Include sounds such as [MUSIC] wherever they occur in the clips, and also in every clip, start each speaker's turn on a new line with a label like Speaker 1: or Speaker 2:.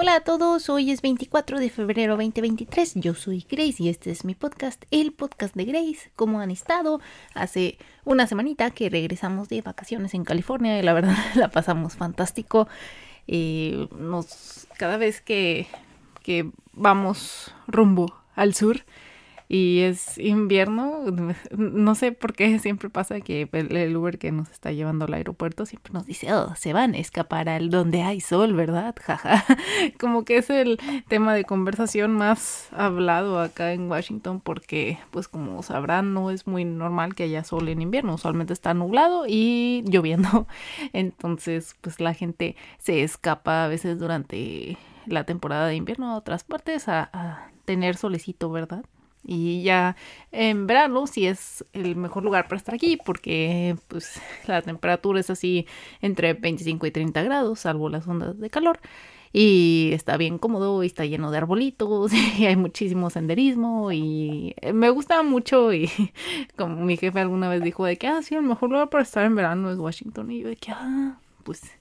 Speaker 1: Hola a todos, hoy es 24 de febrero 2023, yo soy Grace y este es mi podcast, el podcast de Grace. ¿Cómo han estado? Hace una semanita que regresamos de vacaciones en California y la verdad [LAUGHS] la pasamos fantástico. Eh, nos, cada vez que, que vamos rumbo al sur, y es invierno, [LAUGHS] no sé por qué siempre pasa que el, Uber que nos está llevando al aeropuerto siempre nos dice, oh, se van a escapar al donde hay sol, ¿verdad? [LAUGHS] Jaja, como que es el tema de conversación más hablado acá en Washington porque, pues como sabrán, no es muy normal que haya sol en invierno, usualmente está nublado y [LAUGHS] lloviendo, entonces pues la gente se escapa a veces durante la temporada de invierno a otras partes a, a tener solecito, ¿verdad? Y ya en verano sí es el mejor lugar para estar aquí porque pues la temperatura es así entre 25 y 30 grados, salvo las ondas de calor. Y está bien cómodo y está lleno de arbolitos [LAUGHS] y hay muchísimo senderismo y me gusta mucho y [LAUGHS] como mi jefe alguna vez dijo de que, ah, el mejor lugar para estar en verano es Washington y yo de que, ah, pues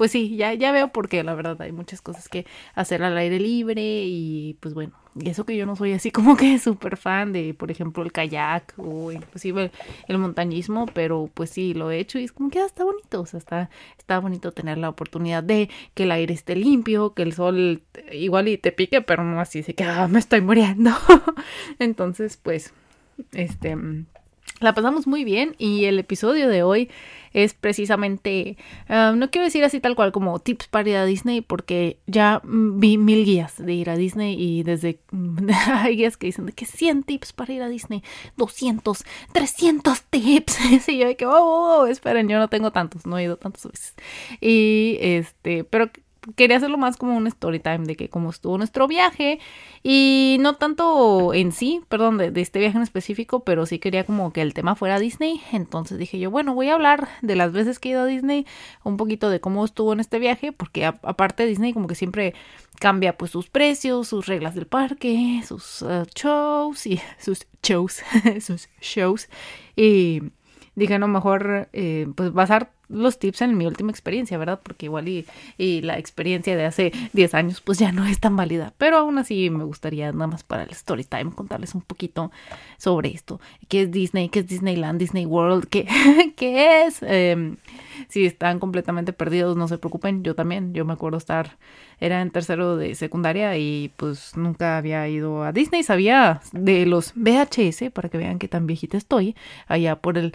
Speaker 1: pues sí, ya, ya veo porque la verdad hay muchas cosas que hacer al aire libre y pues bueno, y eso que yo no soy así [LAUGHS] como que súper fan de, por ejemplo, el kayak o inclusive el, montañismo, pero pues sí, lo he hecho y es como que ah, está bonito, o sea, está, está bonito tener la oportunidad de que el aire esté limpio, que el sol igual y te pique, pero no así, de que ah, me estoy muriendo. [LAUGHS] Entonces, pues, este, la pasamos muy bien y el episodio de hoy es precisamente, ah, no quiero decir así tal cual como tips para ir a Disney, porque ya vi mil guías de ir a Disney y desde [LAUGHS] hay guías que dicen de que 100 tips para ir a Disney, 200, 300 tips. [LAUGHS] y yo de que, oh, oh, oh, esperen, yo no tengo tantos, no he ido tantas veces. Y este, pero quería hacerlo más como un story time de que cómo estuvo nuestro viaje y no tanto en sí, perdón, de, este viaje en específico, pero sí quería como que el tema fuera Disney. Entonces dije yo, bueno, voy a hablar de las veces que he ido a Disney, un poquito de cómo estuvo en este viaje, porque aparte Disney como que siempre cambia pues sus precios, sus reglas del parque, sus uh, shows y [LAUGHS] sus shows, [LAUGHS] sus shows. Y dije, no, mejor eh, pues basar los tips en mi última experiencia, ¿verdad? Porque igual y, y, la experiencia de hace 10 años pues ya no es tan válida. Pero aún así me gustaría nada más para el story time contarles un poquito sobre esto. ¿Qué es Disney? ¿Qué es Disneyland? Disney World? ¿Qué, [LAUGHS] qué es? Eh, si están completamente perdidos, no se preocupen. Yo también, yo me acuerdo estar, era en tercero de secundaria y pues nunca había ido a Disney. Sabía de los VHS, para que vean que tan viejita estoy, allá por el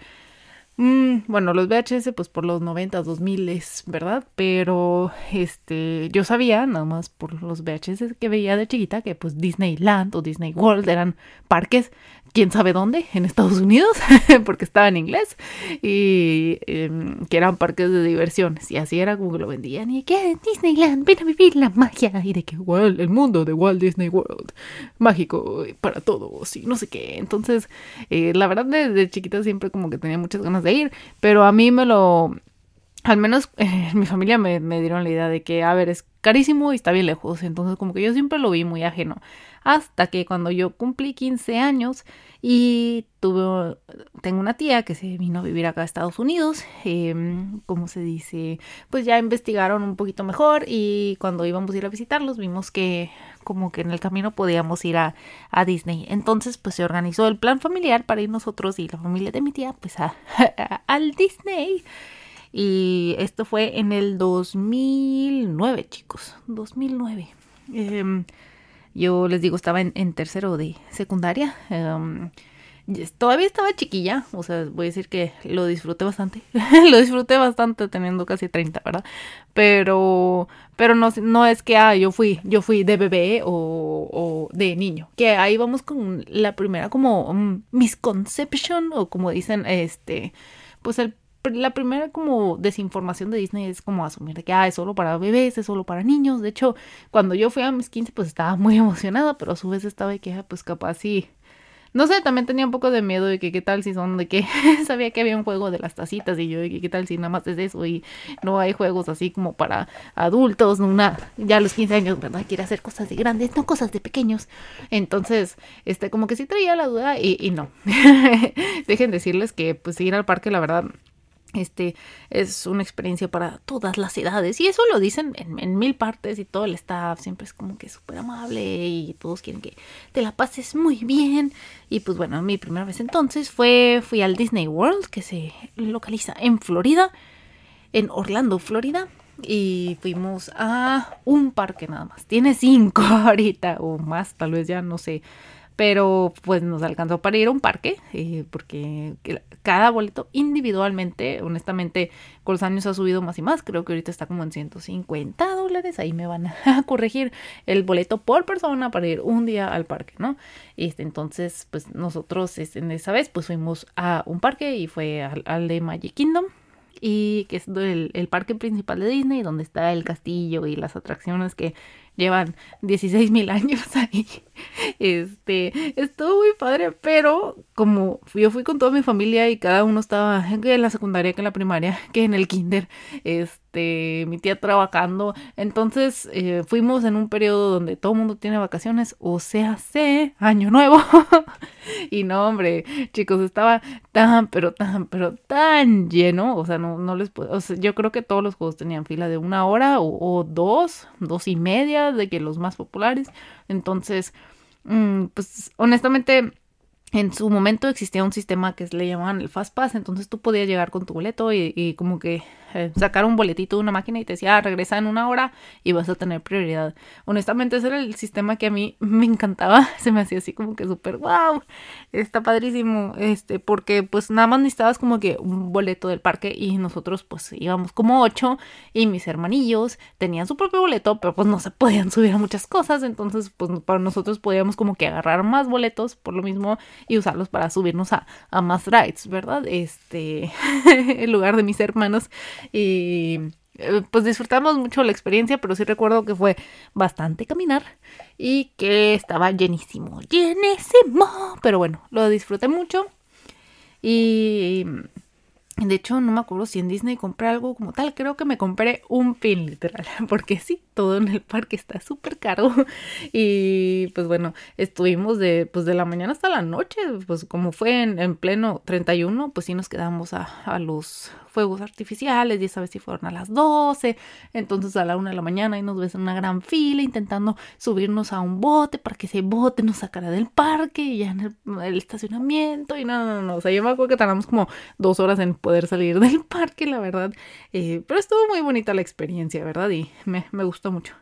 Speaker 1: Mm, bueno, los VHS pues por los 90, 2000 es verdad, pero este yo sabía nada más por los VHS que veía de chiquita que pues Disneyland o Disney World eran parques quién sabe dónde, en Estados Unidos, [LAUGHS] porque estaba en inglés, y em, que eran parques de diversiones, y así era como que lo vendían, y que Disneyland, ven a vivir la magia, y de que Walt, el mundo de Walt Disney World, mágico para todos, y no sé qué, entonces, eh, la verdad desde chiquita siempre como que tenía muchas ganas de ir, pero a mí me lo al menos [LAUGHS] eh, mi familia me, me, dieron la idea de que, a ver, es carísimo y está bien lejos. Entonces, como que yo siempre lo vi muy ajeno. Hasta que cuando yo cumplí 15 años y tuve, tengo una tía que se vino a vivir acá a Estados Unidos, eh, como se dice, pues ya investigaron un poquito mejor y cuando íbamos a ir a visitarlos vimos que como que en el camino podíamos ir a, Disney. Entonces, pues se organizó el plan familiar para ir nosotros y la familia de mi tía, pues [LAUGHS] al Disney. Y esto fue en el 2009, chicos. 2009. Em, yo les digo, estaba en, tercero de secundaria. Em, todavía estaba chiquilla, o sea, voy a decir que lo disfruté bastante. [LAUGHS] lo disfruté bastante teniendo casi 30, ¿verdad? Pero, pero no, no es que, ah, yo fui, yo fui de bebé o, o de niño. Que ahí vamos con la primera como um, misconception o como dicen, este, pues el la primera como desinformación de Disney es como asumir que ah, es solo para bebés, es solo para niños. De hecho, cuando yo fui a mis 15 pues estaba muy [LAUGHS] emocionada, pero a su vez estaba de que ah, pues capaz sí. No sé, también tenía un poco de miedo de que qué tal si son de que [LAUGHS] sabía que había un juego de las tacitas y yo de que qué tal si nada más es eso y no hay juegos así como para adultos, una ya a los 15 años, ¿verdad? Quiere hacer cosas de grandes, no cosas de pequeños. Entonces, este como que sí traía la duda y, y no. [LAUGHS] Dejen decirles que pues ir al parque la verdad Este es una experiencia para todas las edades. Y eso lo dicen en, mil partes y todo el staff siempre es como que súper amable y todos quieren que te la pases muy bien. Y pues bueno, mi primera vez entonces fue, fui al Disney World que se localiza en Florida, en Orlando, Florida. Y fuimos a un parque nada más. Tiene cinco [LAUGHS] ahorita o más, tal vez ya no sé pero pues nos alcanzó para ir a un parque, eh, porque cada boleto individualmente, honestamente, con los años ha subido más y más, creo que ahorita está como en 150 dólares, ahí me van a [LAUGHS] corregir el boleto por persona para ir un día al parque, ¿no? Este, entonces, pues nosotros este, en esa vez pues fuimos a un parque y fue al, de Magic Kingdom y que es el, el, parque principal de Disney, donde está el castillo y las atracciones que llevan 16 mil años [LAUGHS] ahí. [LAUGHS] Este, estuvo muy padre, pero como yo fui con toda mi familia y cada uno estaba en la secundaria, que en la primaria, [LAUGHS] que en el kinder, este, mi tía trabajando, entonces eh, fuimos en un periodo donde todo el mundo tiene vacaciones, o sea, sé, año nuevo. [LAUGHS] y no, hombre, chicos, estaba tan, pero tan, pero tan lleno, o sea, no, no les puedo, yo creo que todos los juegos tenían fila de una hora o, dos, dos y media, de que los más populares, entonces pues honestamente en su momento existía un sistema que le llamaban el Fast Pass, entonces tú podías llegar con tu boleto y, como que eh, sacar un boletito de una máquina y te decía, ah, regresa en una hora y vas a tener prioridad. Honestamente ese era el sistema que a mí me encantaba, [LAUGHS] se me hacía así como que súper, wow, está padrísimo, este, porque pues nada más necesitabas como que un boleto del parque y nosotros pues íbamos como ocho y mis hermanillos tenían su propio boleto, pero pues no se podían subir a muchas cosas, entonces pues para nosotros podíamos como que agarrar más boletos por lo mismo y usarlos para subirnos a, a más rides, ¿verdad? Este, [LAUGHS] en lugar de mis hermanos. Y eh, pues disfrutamos mucho la experiencia, pero sí recuerdo que fue bastante caminar y que estaba llenísimo, llenísimo. Pero bueno, lo disfruté mucho. Y de hecho, no me acuerdo si en Disney compré algo como tal. Creo que me compré un pin literal. [LAUGHS] Porque sí, todo en el parque está súper caro. [LAUGHS] Y pues bueno, estuvimos de, pues de la mañana hasta la noche. Pues como fue en, en pleno 31, pues sí nos quedamos a, a los fuegos artificiales y esa vez si fueron a las 12, entonces a la 1 de la mañana y nos ves en una gran fila intentando subirnos a un bote para que ese bote nos sacara del parque y ya en el, estacionamiento y no, no, no, o sea, yo me acuerdo que tardamos como dos horas en poder salir [LAUGHS] del parque, la verdad, eh, pero estuvo muy bonita la experiencia, ¿verdad? Y me, me gustó mucho.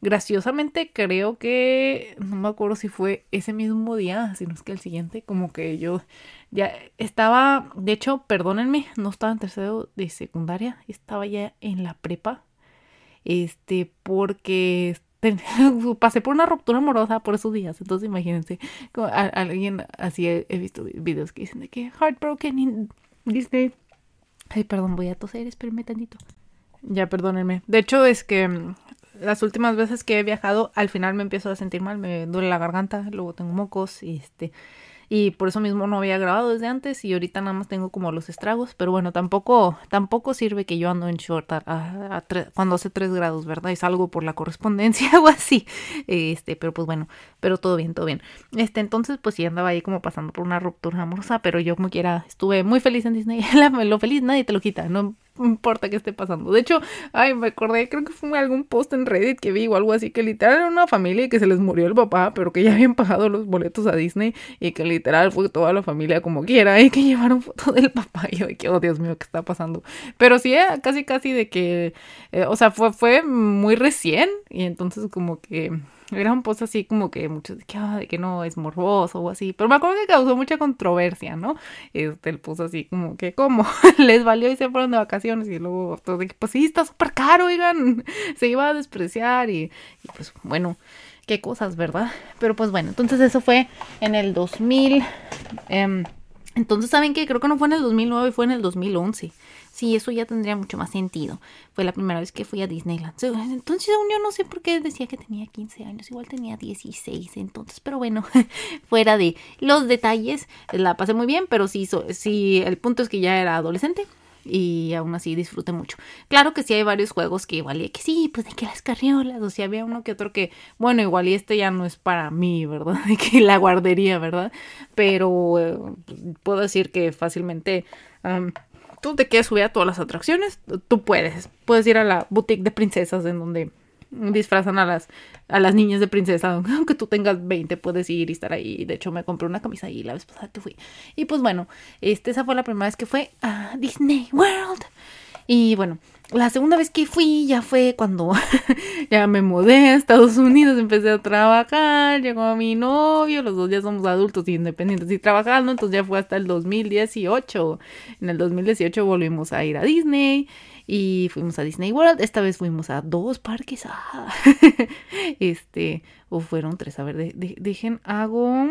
Speaker 1: Graciosamente creo que, no me acuerdo si fue ese mismo día, sino es que el siguiente, como que yo ya estaba, de hecho, perdónenme, no estaba en tercero de secundaria, estaba ya en la prepa, este, porque [LAUGHS] pasé por una ruptura amorosa por esos días, entonces imagínense, como alguien así he, visto videos que dicen de que heartbroken in Disney. Ay, perdón, voy a toser, espérenme tantito. Ya, perdónenme. De hecho, es que mm, las últimas veces que he viajado, al final me empiezo a sentir mal, me duele la garganta, luego tengo mocos y este y por eso mismo no había grabado desde antes y ahorita nada más tengo como los estragos, pero bueno, tampoco tampoco sirve que yo ando en short a, cuando hace 3 grados, ¿verdad? Es algo por la correspondencia [LAUGHS] o así. Este, pero pues bueno, pero todo bien, todo bien. Este, entonces pues sí andaba ahí como pasando por una ruptura amorosa, pero yo como quiera estuve muy feliz en Disney. [LAUGHS] lo feliz nadie te lo quita, no importa qué esté pasando. De hecho, ay, me acordé, creo que fue algún post en Reddit que vi o algo así, que literal era una familia y que se les murió el papá, pero que ya habían pagado los boletos a Disney y que literal fue toda la familia como quiera y que [LAUGHS] llevaron foto del papá. Y yo que, oh Dios mío, ¿qué está pasando? Pero sí, eh, casi casi de que, eh, o sea, fue, fue muy recién y entonces como que era un post así como que muchos de que, no es morboso o así. Pero me acuerdo que causó mucha controversia, ¿no? Este, el post así como que, ¿cómo? [LAUGHS] Les valió y se fueron de vacaciones. Y luego todo de que, pues sí, está súper caro, oigan. [LAUGHS] Se iba a despreciar y, pues bueno, qué cosas, ¿verdad? Pero pues bueno, entonces eso fue en el 2000. Em, entonces, ¿saben qué? Creo que no fue en el 2009, fue en el 2011. Sí, eso ya tendría mucho más sentido. Fue la primera vez que fui a Disneyland. Entonces, yo no sé por qué decía que tenía 15 años. Igual tenía 16 entonces. Pero bueno, [LAUGHS] fuera de los detalles, la pasé muy bien. Pero sí, sí, el punto es que ya era adolescente y aún así disfruté mucho. Claro que sí hay varios juegos que igual y que sí, pues de que las carriolas, o sea, había uno que otro que, bueno, igual y este ya no es para mí, ¿verdad? [LAUGHS] De que la guardería, ¿verdad? Pero eh, puedo decir que fácilmente tú te quieres subir a todas las atracciones, tú puedes. Puedes ir a la boutique de princesas en donde disfrazan a las, a las niñas de princesa. [LAUGHS] Aunque tú tengas 20, puedes ir y estar ahí. De hecho, me compré una camisa ahí la vez pasada fui. Y pues bueno, este, esa fue la primera vez que fue a Disney World. Y bueno, la segunda vez que fui ya fue cuando [LAUGHS] ya me mudé a Estados Unidos, empecé a trabajar, llegó mi novio, los dos ya somos adultos y independientes y trabajando, entonces ya fue hasta el 2018. En el 2018 volvimos a ir a Disney y fuimos a Disney World. Esta vez fuimos a dos parques. Ah, [LAUGHS] este, o fueron tres, a ver, de, dejen, hago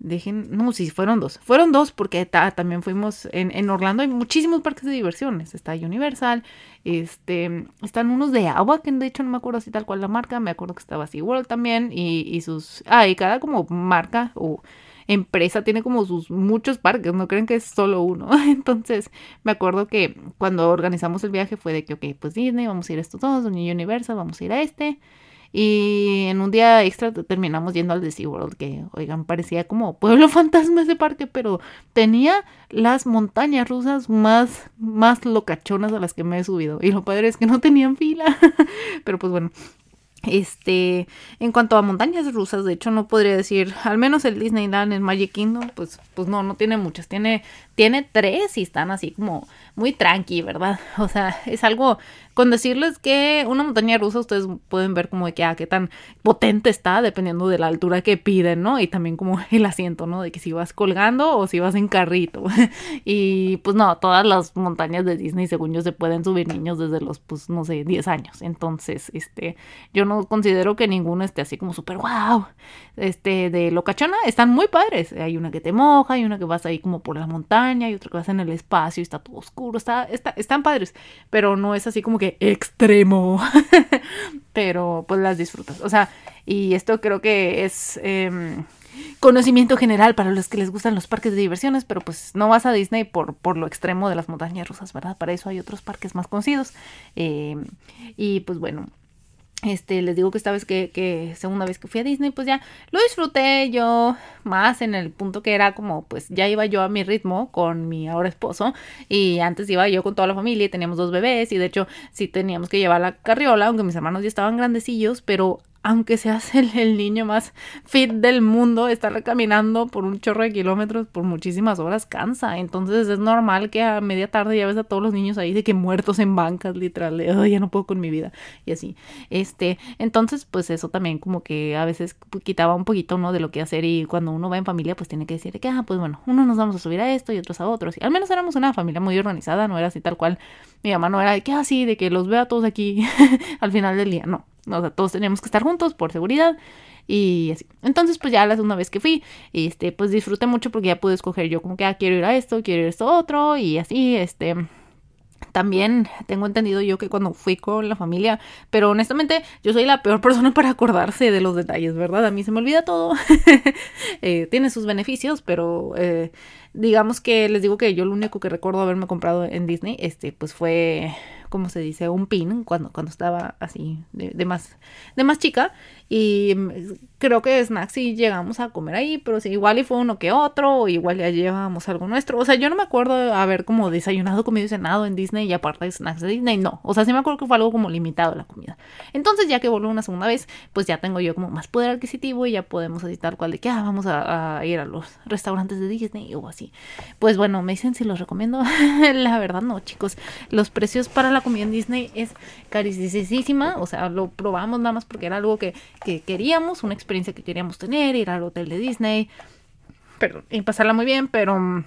Speaker 1: Dejen, no, sí, fueron dos. Fueron dos porque también fuimos en, en, Orlando. Hay muchísimos parques de diversiones. Está Universal, este, están unos de agua, que de hecho no me acuerdo si tal cual la marca. Me acuerdo que estaba SeaWorld también y, y sus... Ah, y cada como marca o empresa tiene como sus muchos parques, no creen que es solo uno. [LAUGHS] Entonces, me acuerdo que cuando organizamos el viaje fue de que, ok, pues Disney, vamos a ir a estos dos, Universal, vamos a ir a este. Y en un día extra terminamos yendo al SeaWorld, que, oigan, parecía como pueblo [LAUGHS] fantasma ese parque, pero tenía las montañas rusas más, más locachonas a las que me he subido. Y lo padre es que no tenían fila. [LAUGHS] pero pues bueno, este, en cuanto a montañas rusas, de hecho no podría decir, al menos el Disneyland en Magic Kingdom, pues, pues no, no tiene muchas, tiene, tiene tres y están así como muy tranqui, ¿verdad? [LAUGHS] O sea, es algo, con decirles que una montaña rusa ustedes pueden ver como de que, ah, qué tan potente está, dependiendo de la altura que piden, ¿no? Y también como [LAUGHS] el asiento, ¿no? De que si vas colgando o si vas en carrito. [LAUGHS] y pues no, todas las montañas de Disney, según yo, se pueden subir niños desde los, pues, no sé, 10 años. Entonces, este, yo no considero que ninguno esté así como súper wow. Este, de locachona, están muy padres. Hay una que te moja, hay una que vas ahí como por la montaña, y otra que vas en el espacio y está todo oscuro. Está, está, están padres, pero no es así como que extremo. [LAUGHS] Pero pues las disfrutas. O sea, y esto creo que es em, conocimiento general para los que les gustan los parques de diversiones, pero pues no vas a Disney por, por lo extremo de las montañas rusas, ¿verdad? Para eso hay otros parques más conocidos. Em, y pues bueno, este, les digo que esta vez que, que, segunda vez que fui a Disney, pues ya lo disfruté yo más en el punto que era como, pues ya iba yo a mi ritmo con mi ahora esposo y antes iba yo con toda la familia y teníamos dos bebés y de hecho sí teníamos que llevar la carriola, aunque mis hermanos ya estaban grandecillos, pero aunque seas el, el, niño más fit del mundo, estar caminando por un chorro de kilómetros por muchísimas horas cansa. Entonces es normal que a media tarde ya ves a todos los niños ahí de que muertos en bancas, literal, ya no puedo con mi vida y así. Este, entonces pues eso también como que a veces quitaba un poquito, ¿no? De lo que hacer y cuando uno va en familia pues tiene que decir que, ah, pues bueno, unos nos vamos a subir a esto y otros a otros. Y al menos éramos una familia muy organizada, no era así tal cual. Mi mamá no era de que así, ah, de que los vea todos aquí [LAUGHS] al final del día, no o sea, todos teníamos que estar juntos por seguridad y así. Entonces, pues ya la segunda vez que fui, este, pues disfruté mucho porque ya pude escoger yo como que, ah, quiero ir a esto, quiero ir a esto otro y así, este... También tengo entendido yo que cuando fui con la familia, pero honestamente yo soy la peor [LAUGHS] persona para acordarse de los detalles, ¿verdad? A mí se me olvida todo. [LAUGHS] eh, tiene sus beneficios, pero eh, digamos que les digo que yo lo único que recuerdo haberme comprado en Disney, este, pues fue como se dice, un pin cuando, cuando estaba así de, más, de más chica. Y mm, creo que snacks sí llegamos a comer ahí, pero sí, igual y fue uno que otro, o igual ya llevábamos algo nuestro. O sea, yo no me acuerdo haber como desayunado, comido y cenado en Disney y aparte de snacks de Disney, no. O sea, sí me acuerdo que fue algo como limitado la comida. Entonces, ya que volví una segunda vez, pues ya tengo yo como más poder adquisitivo y ya podemos así tal cual de que, ah, vamos a, a ir a los restaurantes de Disney o así. Pues bueno, me dicen si los recomiendo. [LAUGHS] la verdad no, chicos. Los precios para la comida en Disney es carísima, o sea, lo probamos nada más porque era algo que, que queríamos, una experiencia que queríamos tener, ir al hotel de Disney, pero, y pasarla muy bien, pero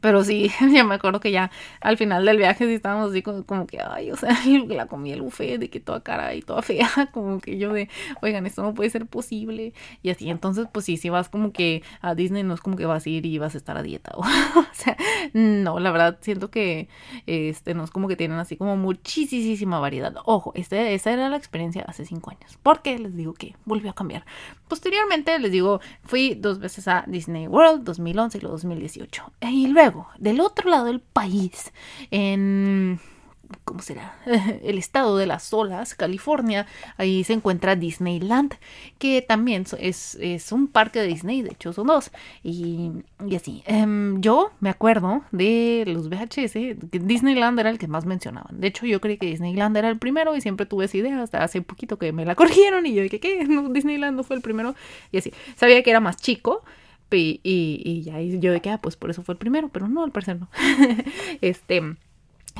Speaker 1: pero sí, [LAUGHS] ya me acuerdo que ya al final del viaje sí estábamos así como, que, ay, o sea, [LAUGHS] la comí el buffet de que toda cara y toda fea, [LAUGHS] como que yo de, oigan, esto no puede ser posible. Y así, entonces, pues sí, si vas como que a Disney no es como que vas a ir y vas a estar a dieta. O, sea, no, la verdad, siento que este no es como que tienen así como muchísima variedad. Ojo, este, esa era la experiencia hace cinco años. Porque les digo que volvió a cambiar. Posteriormente, les digo, fui dos veces a Disney World, 2011 y 2018. Y luego, del otro lado del país, en ¿cómo será? [LAUGHS] El estado de las olas, California. Ahí se encuentra Disneyland, que también es, es un parque de Disney, de hecho son dos. Y, y así. Em, yo me acuerdo de los VHS, que Disneyland era el que más mencionaban. De hecho, yo creí que Disneyland era el primero y siempre tuve esa idea hasta hace poquito que me la [LAUGHS] corrigieron y yo dije, ¿qué? Disneyland no fue el primero. Y así. Sabía que era más chico. Y, y, y ya yo de que, ah, pues por eso fue el primero, pero no, al parecer no. [LAUGHS] este,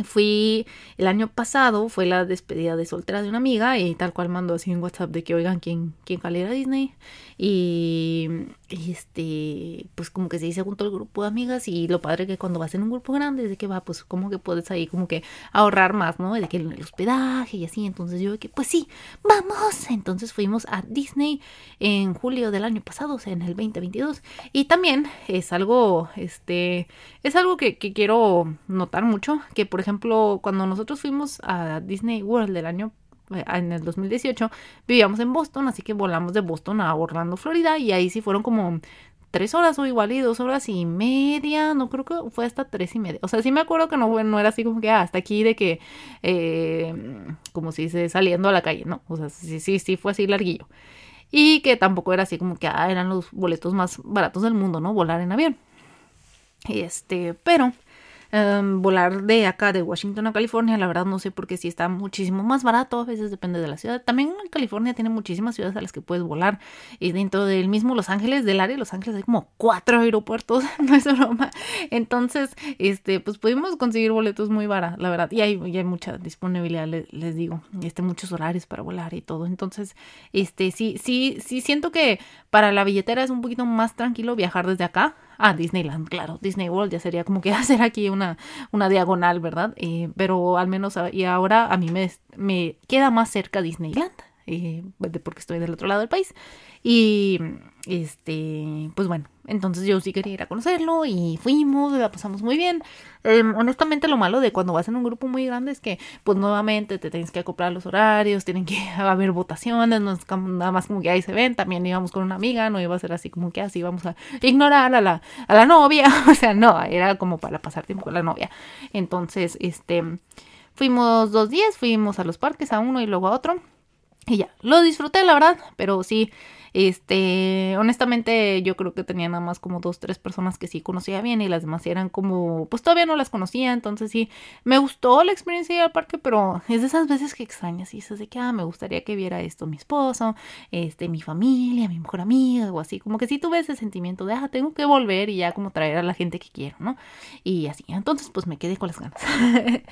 Speaker 1: Fui el año pasado, fue la despedida de soltera de una amiga y tal cual mandó así en WhatsApp de que oigan quién, quién a Disney. Y, este, pues como que se dice junto al grupo de amigas y lo padre que cuando vas en un grupo grande es de que va, pues como que puedes ahí como que ahorrar más, ¿no? De que el hospedaje y así. Entonces yo de que, pues sí, vamos. Entonces fuimos a Disney en julio del año pasado, o sea, en el 2022. Y también es algo, este, es algo que, que quiero notar mucho, que por ejemplo, cuando nosotros fuimos a Disney World del año en el 2018 vivíamos en Boston, así que volamos de Boston a Orlando, Florida, y ahí sí fueron como tres horas o igual y dos horas y media, no creo que fue hasta tres y media. O sea, sí me acuerdo que no, no era así como que ah, hasta aquí de que, eh, como si se saliendo a la calle, no, o sea, sí, sí, sí fue así larguillo. Y que tampoco era así como que ah, eran los boletos más baratos del mundo, ¿no? Volar en avión. Este, pero Em, volar de acá, de Washington a California, la verdad no sé porque si está muchísimo más barato, a veces depende de la ciudad. También California tiene muchísimas ciudades a las que puedes volar y dentro del mismo Los Ángeles, del área de Los Ángeles hay como cuatro aeropuertos, [LAUGHS] no es broma. Entonces, este, pues pudimos conseguir boletos muy baratos, la verdad, y hay, hay mucha disponibilidad, les, les, digo, este, muchos horarios para volar y todo. Entonces, este, sí, sí, sí siento que para la billetera es un poquito más tranquilo viajar desde acá Ah, Disneyland, claro. Disney World ya sería como que [LAUGHS] hacer aquí una, una diagonal, ¿verdad? Pero al menos, ah, y ahora a mí me, me queda más cerca Disneyland, eh, porque estoy del otro lado del país. Y, este, pues bueno, entonces yo sí quería ir a conocerlo y fuimos, la pasamos muy bien. Em, honestamente lo malo de cuando vas en un grupo muy grande es que pues nuevamente te tienes que acoplar los horarios, tienen que [LAUGHS] haber votaciones, no es nada más como que ahí se ven, también íbamos con una amiga, no iba a ser así como que así vamos a ignorar a la, a la novia, [LAUGHS] o sea, no, era como para pasar tiempo con la novia. Entonces, este, fuimos dos días, fuimos a los parques, a uno y luego a otro. Y ya, lo disfruté, la verdad, pero sí, este, honestamente yo creo que tenía nada más como dos, tres personas que sí conocía bien y las demás eran como, pues todavía no las conocía, entonces sí, me gustó la experiencia de ir al parque, pero es de esas veces que extrañas y dices de que, ah, me gustaría que viera esto mi esposo, este, mi familia, mi mejor amiga o así, como que sí tuve ese sentimiento de, ah, tengo que volver y ya como traer a la gente que quiero, ¿no? Y así, entonces pues me quedé con las ganas. [LAUGHS]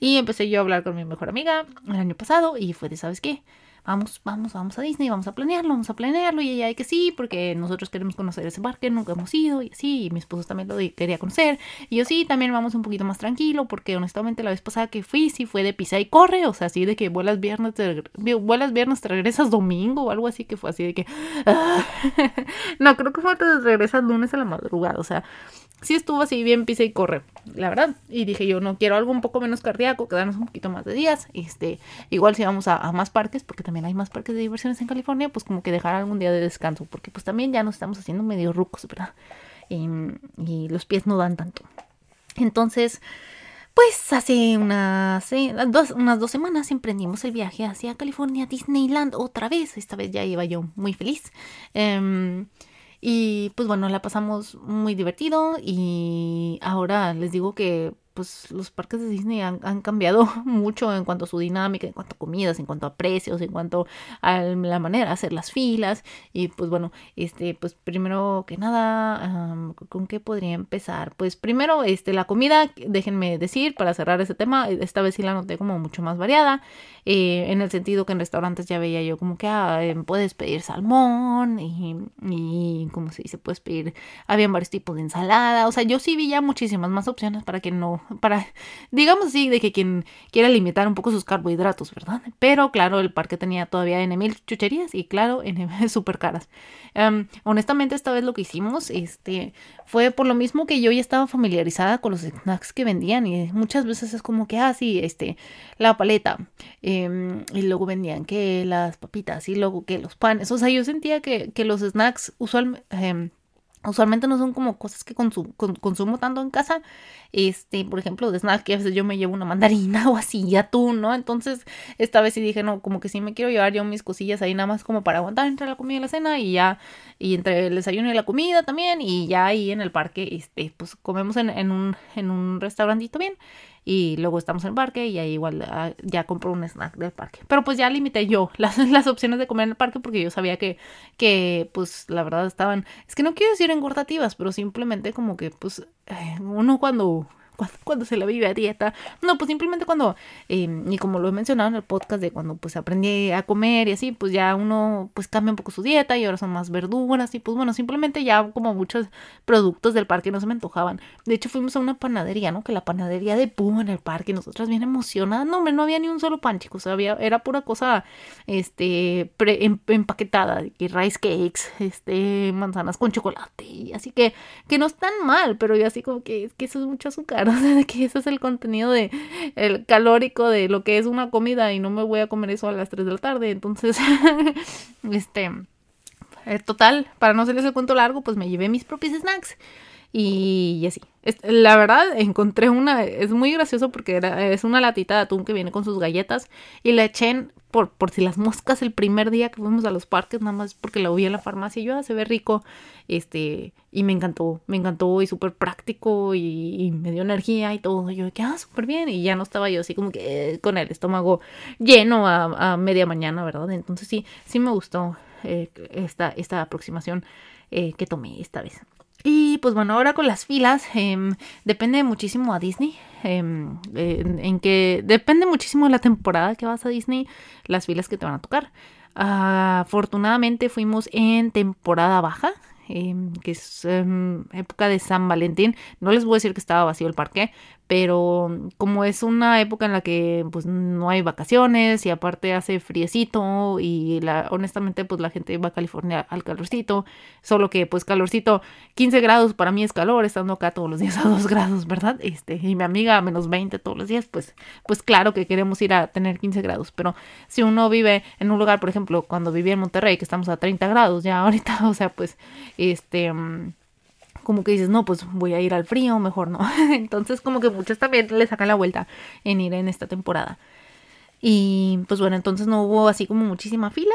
Speaker 1: y empecé yo a hablar con mi mejor amiga el año pasado y fue de, ¿sabes qué? Vamos, vamos, vamos a Disney, vamos a planearlo, vamos a planearlo. Y ella, hay que sí, porque nosotros queremos conocer ese parque, nunca hemos ido, y así, y mi esposo también lo quería conocer. Y yo sí, también vamos un poquito más tranquilo, porque honestamente la vez pasada que fui, sí fue de pisa y corre, o sea, así de que vuelas viernes, te, vuelas viernes, te regresas domingo o algo así, que fue así de que... [LAUGHS] [LAUGHS] no, creo que fue regresas lunes a la madrugada, o sea, sí estuvo así bien pisa y corre, la verdad. Y dije yo, no quiero algo un poco menos cardíaco, quedarnos un poquito más de días. Este, igual si vamos a, más parques, porque también hay más parques de diversiones en California, pues como que dejar algún día de descanso, porque pues también ya nos estamos haciendo medio rucos, ¿verdad? Y, los pies no dan tanto. Entonces, pues hace unas, dos, unas dos semanas emprendimos el viaje hacia California, Disneyland, otra vez. Esta vez ya iba yo muy feliz. Eh, y pues bueno, la pasamos muy divertido y ahora les digo que pues los parques de Disney han, cambiado [LAUGHS] mucho en cuanto a su dinámica, en cuanto a comidas, en cuanto a precios, en cuanto a la manera de hacer las filas. Y pues bueno, este, pues primero que nada, ¿con qué podría empezar? Pues primero, este, la comida, déjenme decir, para cerrar ese tema, esta vez sí la noté como mucho más variada, eh, en el sentido que en restaurantes ya veía yo como que ah, puedes pedir salmón y, y, como se dice, puedes pedir, habían varios tipos de ensalada, o sea, yo sí vi ya muchísimas más opciones para que no para, digamos así, de que quien quiera limitar un poco sus carbohidratos, ¿verdad? Pero claro, el parque tenía todavía en mil chucherías y claro, [LAUGHS] en súper caras. Em, honestamente, esta vez lo que hicimos, este, fue por lo mismo que yo ya estaba familiarizada con los snacks que vendían y muchas veces es como que, ah, sí, este, la paleta, em, y luego vendían que las papitas y luego que los panes, o sea, yo sentía que, que los snacks usualmente... Em, Usualmente no son como cosas que consumo tanto en casa. Este, por ejemplo, de snack, que a veces yo me llevo una mandarina [LAUGHS] o así, ya tú, ¿no? Entonces, esta vez sí dije, no, como que sí me quiero llevar yo mis cosillas ahí nada más como para aguantar entre la comida y la cena y ya, y entre el desayuno y la comida también, y ya ahí en el parque, este, pues comemos en, un, en un restaurantito bien y luego estamos en el parque y ahí igual ah, ya compro un snack del parque. Pero pues ya limité yo [LAUGHS] las, las opciones de comer en el parque porque yo sabía que, que pues la verdad estaban, es que no quiero decir engordativas, pero simplemente como que pues uno cuando cuando, se la vive a dieta. No, pues simplemente cuando, em, y como lo he mencionado en el podcast de cuando pues aprendí a comer y así, pues ya uno pues cambia un poco su dieta y ahora son más verduras y pues bueno, simplemente ya como muchos productos del parque no se me antojaban. De hecho fuimos a una panadería, ¿no? Que la panadería de Puma en el parque, nosotras bien emocionadas, no hombre, no había ni un solo pan, chicos, había, era pura cosa, este, em, empaquetada, que rice cakes, este, manzanas con chocolate, y así que, que no están mal, pero yo así como es que eso es mucho azúcar [LAUGHS] o sea, de que ese es el contenido de el calórico de lo que es una comida y no me voy a comer eso a las 3 de la tarde, entonces [LAUGHS] este eh, total, para no hacerles el cuento largo, pues me llevé mis propios snacks y, así. la verdad, encontré una, es muy gracioso porque era, es una latita de atún que viene con sus galletas y la eché por, por si las moscas el primer día que fuimos a los parques, nada más porque la vi en la farmacia y yo, ah, se ve rico, este, y me encantó, me encantó y súper práctico y, me dio energía y todo. Yo que, ah, súper bien, y ya no estaba yo así como que eh, con el estómago lleno a, media mañana, ¿verdad? Entonces sí, sí me gustó eh, esta, esta aproximación eh, que tomé esta vez. Y pues bueno, ahora con las filas, em, depende muchísimo a Disney. Em, en, que depende muchísimo de la temporada que vas a Disney, las filas que te van a tocar. afortunadamente fuimos en temporada baja, Em, que es época de San Valentín. No les voy a decir que estaba vacío el parque, pero como es una época en la que pues no hay vacaciones y aparte hace friecito y la, honestamente pues la gente va a California al calorcito, solo que pues calorcito 15 grados para mí es calor, estando acá todos los días a 2 [LAUGHS] grados, ¿verdad? Este, y mi amiga a menos 20 todos los días, pues, pues claro que queremos ir a tener 15 grados, pero si uno vive en un lugar, por ejemplo, cuando vivía en Monterrey, que estamos a 30 grados ya ahorita, [LAUGHS] o sea, pues, este mm, como que dices, no, pues voy a ir al frío, mejor no. [LAUGHS] Entonces como que muchos también le sacan la vuelta en ir en esta temporada. Y pues bueno, entonces no hubo así como muchísima fila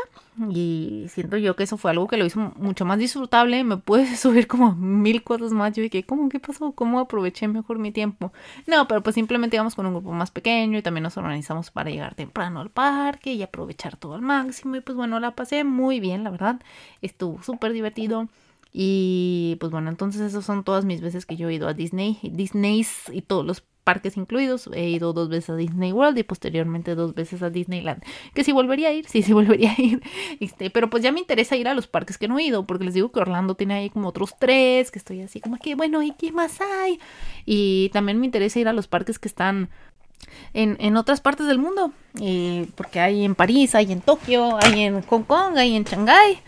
Speaker 1: y siento yo que eso fue algo que lo hizo mucho más disfrutable. Me pude [LAUGHS] subir como mil cosas más. Yo dije, ¿cómo? ¿Qué pasó? ¿Cómo aproveché mejor mi tiempo? No, pero pues simplemente íbamos con un grupo más pequeño y también nos organizamos para llegar temprano al parque y aprovechar todo al máximo. Y pues bueno, la pasé muy bien, la verdad. Estuvo súper divertido. Y pues bueno, entonces esas son todas mis veces que yo he ido a Disney, Disney's y todos los parques incluidos. He ido dos veces a Disney World y posteriormente dos veces a Disneyland. Que si volvería a ir, sí, sí volvería a ir. [LAUGHS] Este, pero pues ya me interesa ir a los parques que no he ido, porque les digo que Orlando tiene ahí como otros tres, que estoy así como que, bueno, ¿y qué más hay? Y también me interesa ir a los parques que están en, en, otras partes del mundo. Eh, porque hay en París, hay en Tokio, hay en Hong Kong, hay en Shanghái.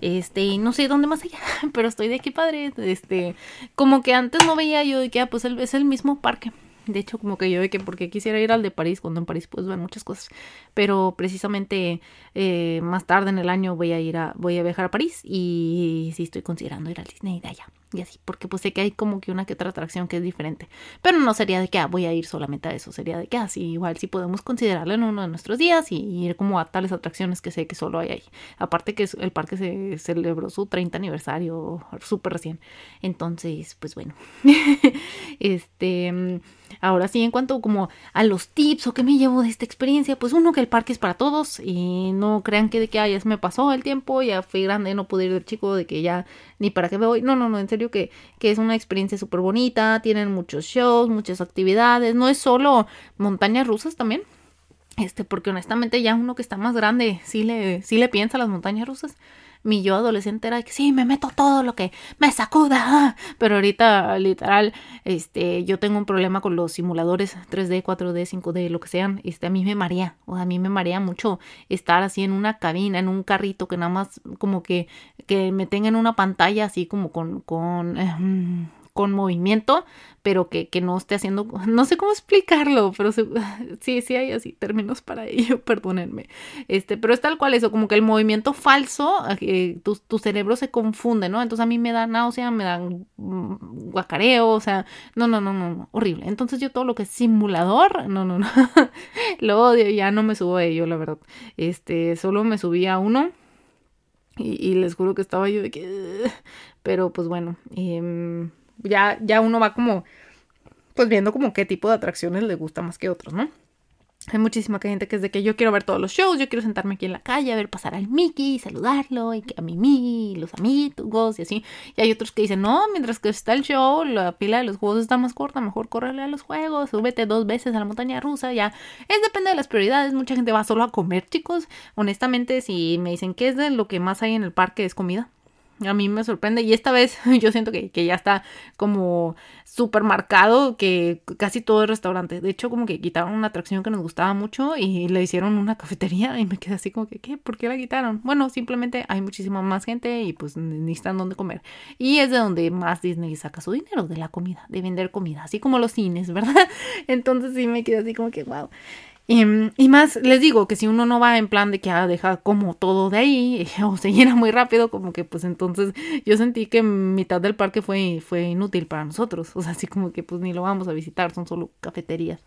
Speaker 1: Este, y no sé dónde más allá, [LAUGHS] pero estoy de aquí padre. Este, como que antes no veía yo de que, ah, pues es el mismo parque. De hecho, como que yo de que porque quisiera ir al de París, cuando en París puedes ver muchas cosas. Pero precisamente eh, más tarde en el año voy a ir a, voy a viajar a París y sí estoy considerando ir al Disney de allá y así, porque pues sé que hay como que una que otra atracción que es diferente, pero no sería de que ah, voy a ir solamente a eso, sería de que así ah, igual sí podemos considerarlo en uno de nuestros días y ir como a tales atracciones que sé que solo hay ahí. Aparte que el parque se celebró su 30 aniversario súper recién, entonces pues bueno, [LAUGHS] este Ahora sí, en cuanto como a los tips o qué me llevo de esta experiencia, pues uno que el parque es para todos y no crean que de que ya se me pasó el tiempo, ya fui grande, no pude ir del chico, de que ya ni para qué me voy. No, no, no, en serio que, es una experiencia súper bonita, tienen muchos shows, muchas actividades, no es solo montañas rusas también. Este, porque honestamente ya uno que está más grande sí le, sí le piensa a las montañas rusas mi yo adolescente era que sí, me meto todo lo que me sacuda. [LAUGHS] Pero ahorita, literal, este, yo tengo un problema con los simuladores 3D, 4D, 5D, lo que sean. Este, a mí me marea, o a mí me marea mucho estar así en una cabina, en un carrito que nada más como que, que me tenga en una pantalla así como con, con, eh, con movimiento, pero que, que, no esté haciendo, [LAUGHS] no sé cómo explicarlo, pero [LAUGHS] sí, sí hay así términos para ello, [LAUGHS] perdónenme. Este, pero es tal cual eso, como que el movimiento falso, eh, tu, tu, cerebro se confunde, ¿no? Entonces a mí me da náusea, me da guacareo, o sea, no, no, no, no, horrible. Entonces yo todo lo que es simulador, no, no, no, lo odio, ya no me subo a ello, la verdad. Este, solo me subí a uno. Y, y les juro que estaba yo de que... Pero pues bueno, eh, ya, ya uno va como, pues viendo como qué tipo de atracciones le gusta más que otros, ¿no? Hay muchísima gente que es de que yo quiero ver todos los shows, yo quiero sentarme aquí en la calle a ver pasar al Mickey, y saludarlo, y que a Mimi, y los amigos, y así. Y hay otros que dicen, no, mientras que está el show, la pila de los juegos está más corta, mejor correrle a los juegos, súbete dos veces a la montaña rusa, ya. Es depende de las prioridades, mucha gente va solo a comer, chicos. Honestamente, si me dicen qué es de lo que más hay en el parque es comida. A mí me sorprende y esta vez [LAUGHS] yo siento que, que ya está como súper marcado que casi todo es restaurante. De hecho, como que quitaron una atracción que nos gustaba mucho y le hicieron una [LAUGHS] cafetería y me quedé así como que, ¿qué? ¿Por qué la quitaron? Bueno, simplemente hay muchísima más gente y pues necesitan dónde comer. Y es de donde más Disney saca su dinero, de la comida, de vender comida, así como los cines, [LAUGHS] ¿verdad? Entonces sí me quedé así como que, wow. Y, más, les digo que si uno no va en plan de que ah, deja como todo de ahí [LAUGHS] o se llena muy rápido, como que pues entonces yo sentí que mitad del parque fue, fue inútil para nosotros. O sea, así como que pues ni lo vamos a visitar, son solo cafeterías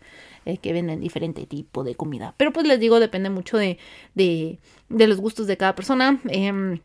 Speaker 1: eh, que venden diferente tipo de comida. Pero pues les digo, depende mucho de, de, de los gustos de cada persona. Eh,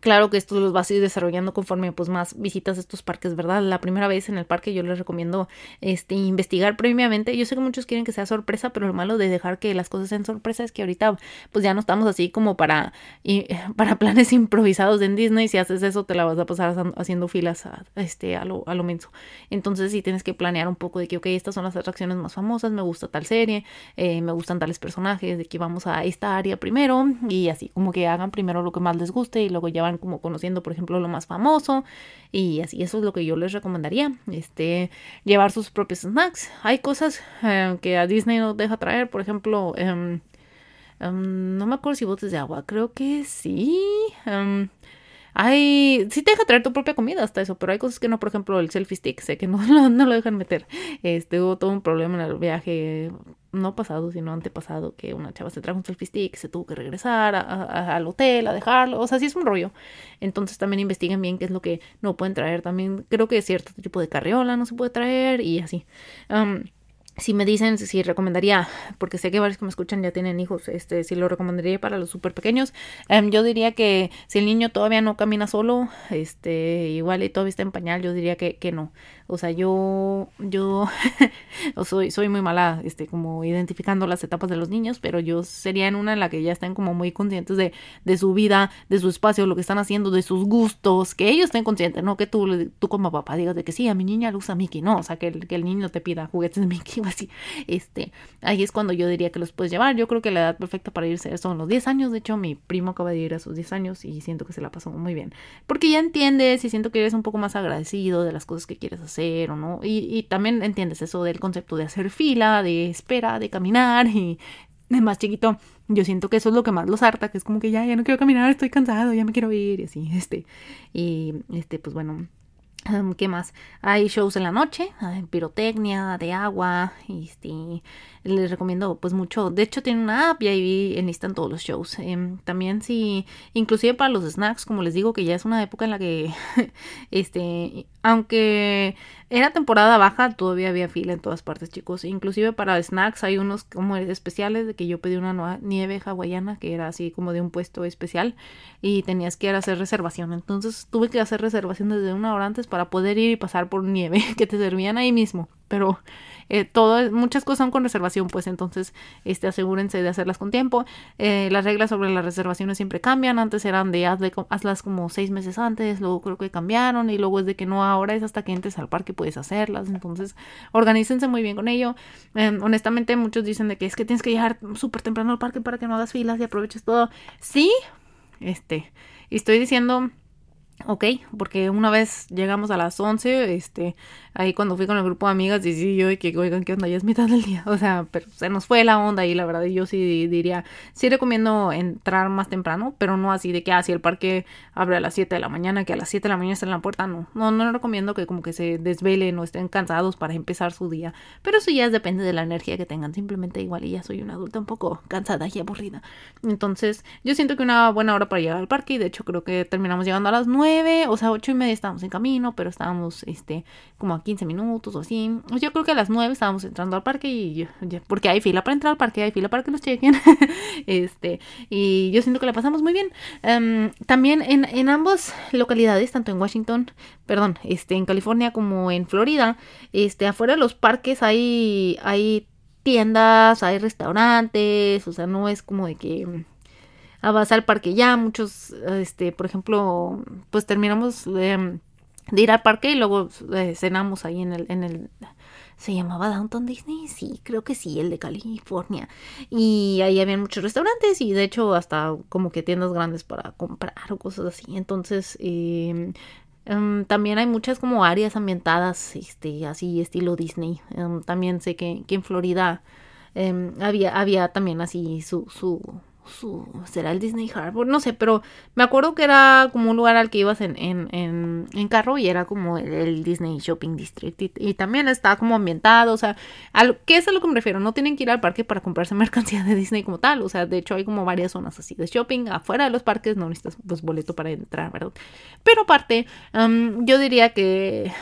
Speaker 1: Claro que esto los vas a ir desarrollando conforme pues más visitas estos parques, ¿verdad? La primera vez en el parque yo les recomiendo este investigar previamente. Yo sé que muchos quieren que sea sorpresa, pero lo malo de dejar que las cosas sean sorpresa es que ahorita pues ya no estamos así como para [LAUGHS] para planes improvisados en Disney. Si haces eso te la vas a pasar haciendo filas a, este a lo a lo menso. Entonces sí tienes que planear un poco de que ok, estas son las atracciones más famosas, me gusta tal serie, eh, me gustan tales personajes, de que vamos a esta área primero y así como que hagan primero lo que más les guste y luego ya van como conociendo, por ejemplo, lo más famoso y así, eso es lo que yo les recomendaría, este, llevar sus propios snacks. Hay cosas eh, que a Disney no deja traer, por ejemplo, em, em, no me acuerdo si botes de agua, creo que sí. Em, hay, sí te deja traer tu propia comida hasta eso, pero hay cosas que no, por ejemplo, el selfie stick, sé que no, [LAUGHS] no, lo dejan meter. Este, hubo todo un problema en el viaje, no pasado, sino antepasado, que una chava se trajo un selfie stick, se tuvo que regresar al hotel a dejarlo, o sea, sí es un rollo. Entonces también investiguen bien qué es lo que no pueden traer. También creo que cierto tipo de carriola no se puede traer y así si me dicen si recomendaría, porque sé que varios que me escuchan ya tienen hijos, este, si lo recomendaría para los súper pequeños, yo diría que si el niño todavía no camina solo, este, igual y todavía está en pañal, yo diría que, que no. O sea, yo, yo [LAUGHS] soy, soy muy mala, este, como identificando las etapas de los niños, pero yo sería en una en la que ya estén como muy conscientes de, de su vida, de su espacio, lo que están haciendo, de sus gustos, que ellos estén conscientes, no que tú, tú como papá digas de que sí, a mi niña le usa Mickey, no, o sea, que el, que el niño te pida juguetes de Mickey o así, este, ahí es cuando yo diría que los puedes llevar, yo creo que la edad perfecta para irse son los 10 años, de hecho mi primo acaba de ir a sus 10 años y siento que se la pasó muy bien, porque ya entiendes y siento que eres un poco más agradecido de las cosas que quieres hacer no. Y, también entiendes eso del concepto de hacer fila, de espera, de caminar y de más chiquito. Yo siento que eso es lo que más los harta, que es como que ya, ya no quiero caminar, estoy cansado, ya me quiero ir y así, este. Y este, pues bueno, ¿Qué más? Hay shows en la noche, pirotecnia, de agua, este, les recomiendo pues mucho. De hecho tiene una app y ahí enlistan todos los shows. Em, también sí, inclusive para los snacks, como les digo que ya es una época en la que, [LAUGHS] este, aunque era temporada baja, todavía había fila en todas partes, chicos. Inclusive para snacks hay unos como especiales de que yo pedí una nieve hawaiana que era así como de un puesto especial y tenías que ir a hacer reservación. Entonces tuve que hacer reservación desde una hora antes para poder ir y pasar por nieve [LAUGHS] que te servían ahí mismo. Pero eh, todo, muchas cosas son con reservación, pues entonces este, asegúrense de hacerlas con tiempo. Eh, las reglas sobre las reservaciones siempre cambian. Antes eran de hazlas como seis meses antes, luego creo que cambiaron y luego es de que no, ahora es hasta que entres al parque puedes hacerlas. Entonces, organícense muy bien con ello. Em, honestamente, muchos dicen de que es que tienes que llegar súper temprano al parque para que no hagas filas y aproveches todo. Sí, este, estoy diciendo Ok, porque una vez llegamos a las 11, este, ahí cuando fui con el grupo de amigas, y yo, que, oigan, ¿qué onda? Ya es mitad del día, [LAUGHS] o sea, pero se nos fue la onda y la verdad, yo sí diría, sí recomiendo entrar más temprano, pero no así de que, ah, si el parque abre a las 7 de la mañana, que a las 7 de la mañana está en la puerta, no, no, no recomiendo que como que se desvelen o estén cansados para empezar su día, pero eso ya depende de la energía que tengan, simplemente igual, y ya soy una adulta un poco cansada y aburrida, entonces, yo siento que una buena hora para llegar al parque, y de hecho creo que terminamos llegando a las 9, o sea, ocho y media estábamos en camino, pero estábamos, este, como a 15 minutos o así. Yo creo que a las 9 estábamos entrando al parque y porque hay fila para entrar al parque, hay fila para que nos chequen, [LAUGHS] este, y yo siento que la pasamos muy bien. Em, también en, en ambas localidades, tanto en Washington, perdón, este, en California como en Florida, este, afuera de los parques hay, hay tiendas, hay restaurantes, o sea, no es como de que vas al parque ya, muchos, este, por ejemplo, pues terminamos de, ir al parque y luego eh, cenamos ahí en el, en el, se llamaba Downtown Disney, sí, creo que sí, el de California. Y ahí había muchos restaurantes y de hecho hasta como que tiendas grandes para comprar o cosas así. Entonces, em, también hay muchas como áreas ambientadas, este, así estilo Disney. Em, también sé que, que en Florida había, había también así su, su será el Disney Harbor, no sé, pero me acuerdo que era como un lugar al que ibas en, en, en, carro y era como el, Disney Shopping District y, también está como ambientado, o sea, ¿qué es a lo que me refiero? No tienen que ir al parque para comprarse [LAUGHS] mercancía de Disney como tal, o sea, de hecho hay como varias zonas así de shopping afuera de los parques, no necesitas pues boleto para entrar, ¿verdad? Pero aparte, yo diría que,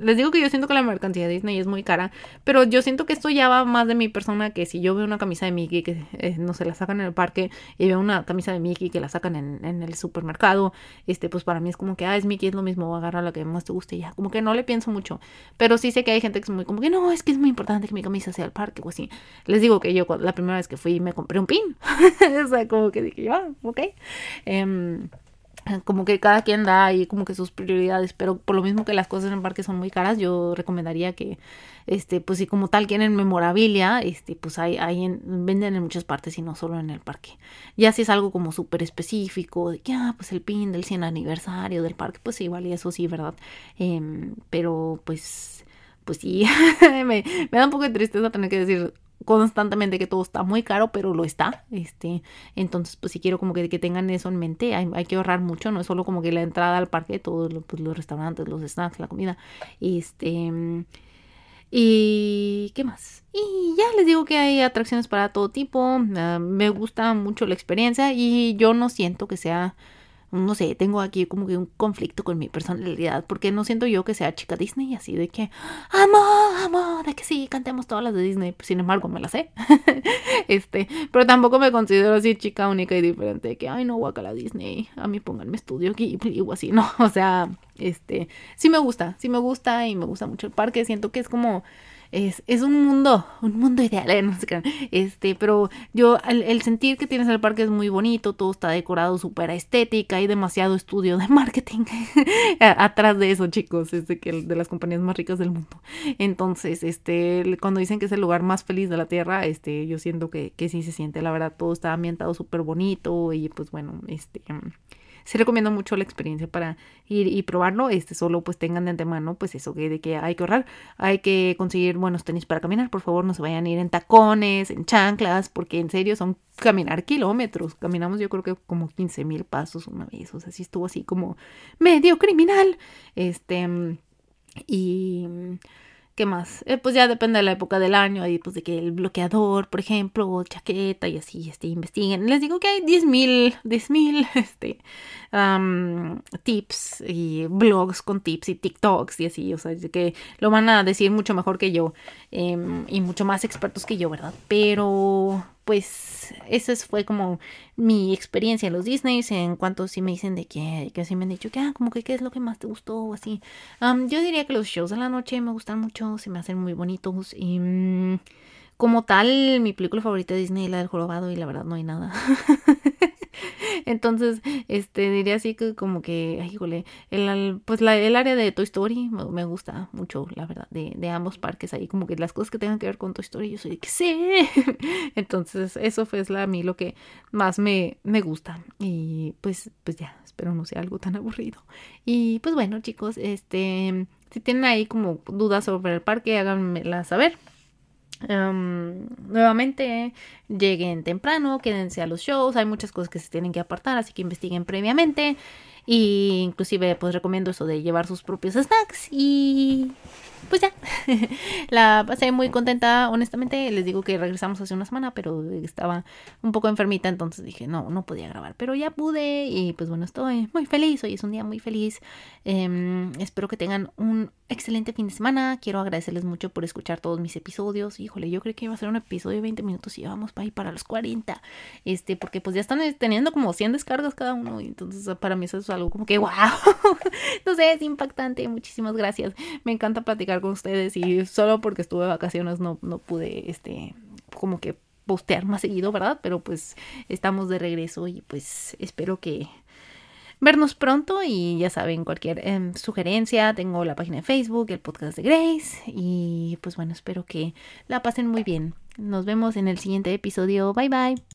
Speaker 1: les digo que yo siento que la mercancía de Disney es muy cara, pero yo siento que esto ya va más de mi persona que si yo veo una camisa de Mickey que eh, no se la sacan en el parque, y veo una camisa de Mickey que la sacan en, el supermercado, este, pues para mí es como que, ah, es Mickey, es lo mismo, agarra la que más te guste y ya, como que no le pienso mucho, pero sí sé que hay gente que es muy como que, no, es que es muy importante que mi camisa sea al parque o así. Les digo que yo la primera vez que fui me compré un pin, [LAUGHS] o sea, como que dije, ah, ok. Em, como que cada quien da ahí como que sus prioridades, pero por lo mismo que las cosas en el parque son muy caras, yo recomendaría que, este, pues si como tal quieren memorabilia, este, pues hay, hay en, venden en muchas partes y no solo en el parque. Ya si es algo como súper específico, de que, ah, pues el pin del 100 aniversario del parque, pues igual y eso sí, ¿verdad? Em, pero pues, pues sí, [LAUGHS] me, me da un poco de tristeza tener que decir, constantemente que todo está muy caro, pero lo está. Este, entonces, pues si quiero como que, que tengan eso en mente, hay, hay, que ahorrar mucho, no es solo como que la entrada al parque, todos pues, los restaurantes, los snacks, la comida. Este, y qué más. Y ya les digo que hay atracciones para todo tipo. Ah, me gusta mucho la experiencia y yo no siento que sea no sé, tengo aquí como que un conflicto con mi personalidad, porque no siento yo que sea chica Disney, así de que, amo, amo, de que sí, cantemos todas las de Disney, sin embargo me las sé, [LAUGHS] este, pero tampoco me considero así chica única y diferente, que, ay no, la Disney, a mí pónganme estudio Ghibli o así, no, [LAUGHS] o sea, este, sí me gusta, sí me gusta y me gusta mucho el parque, siento que es como es, es un mundo, un mundo ideal, [LAUGHS] ¿eh? no sé qué, este, pero yo, el, sentir que tienes el parque es muy bonito, todo está decorado súper estética, hay demasiado estudio de [LAUGHS] marketing atrás de eso, chicos, es de, que, de las compañías más ricas del mundo. Entonces, este, cuando dicen que es el lugar más feliz de la Tierra, este, yo siento que, que sí se siente, la verdad, todo está ambientado súper bonito y pues bueno, este sí recomiendo mucho la experiencia para ir y probarlo. Este solo pues tengan de antemano pues eso de que hay que ahorrar, hay que conseguir buenos tenis para caminar, por favor no se vayan a ir en tacones, en chanclas, porque en serio son caminar kilómetros. Caminamos yo creo que como 15 mil pasos una vez, o sea, sí estuvo así como medio criminal. Este y ¿Qué más? Eh, pues ya depende de la época del año, ahí pues de que el bloqueador, por ejemplo, chaqueta y así, este, investiguen. Les digo que hay 10.000, 10.000, [LAUGHS] este, tips y blogs con tips y TikToks y así, o sea, que lo van a decir mucho mejor que yo em, y mucho más expertos que yo, ¿verdad? Pero pues esa fue como mi experiencia en los Disneys en cuanto si me dicen de que, que así me han dicho que, ah, como que qué es lo que más te gustó o así. yo diría que los shows de la noche me gustan mucho, se me hacen muy bonitos y mm, como tal mi película favorita de Disney es la del jorobado y la verdad no hay nada. [LAUGHS] [LAUGHS] Entonces, este, diría así que como que, ay, híjole, el, pues la, el área de Toy Story me, gusta mucho, la verdad, de, de, ambos parques ahí, como que las cosas que tengan que ver con Toy Story, yo soy de que sí. [LAUGHS] Entonces, eso fue a mí lo que más me, me gusta. Y pues, pues ya, espero no sea algo tan aburrido. Y pues bueno, chicos, este, si tienen ahí como dudas sobre el parque, háganmela saber. Em, nuevamente, lleguen temprano, quédense a los shows, hay muchas cosas que se tienen que apartar, así que investiguen previamente. Y inclusive pues recomiendo eso de llevar sus propios snacks y pues ya, [LAUGHS] la pasé muy contenta, honestamente, les digo que regresamos hace una semana, pero estaba un poco enfermita, entonces dije, no, no podía grabar, pero ya pude y pues bueno, estoy muy feliz, hoy es un día muy feliz, em, espero que tengan un excelente fin de semana, quiero agradecerles mucho por escuchar todos mis episodios, híjole, yo creo que iba a ser un episodio de 20 minutos y llevamos para ahí para los 40, este, porque pues ya están teniendo como 100 descargas cada uno, y entonces para mí eso es algo como que [LAUGHS] wow, no sé, es impactante, muchísimas gracias, me encanta platicar con ustedes y solo porque estuve de vacaciones no, no pude, este, como que postear más seguido, ¿verdad? Pero pues estamos de regreso y pues espero que vernos pronto y ya saben, cualquier em, sugerencia, tengo la página de Facebook, el podcast de Grace y pues bueno, espero que la pasen muy bien. Nos vemos en el siguiente episodio. Bye bye.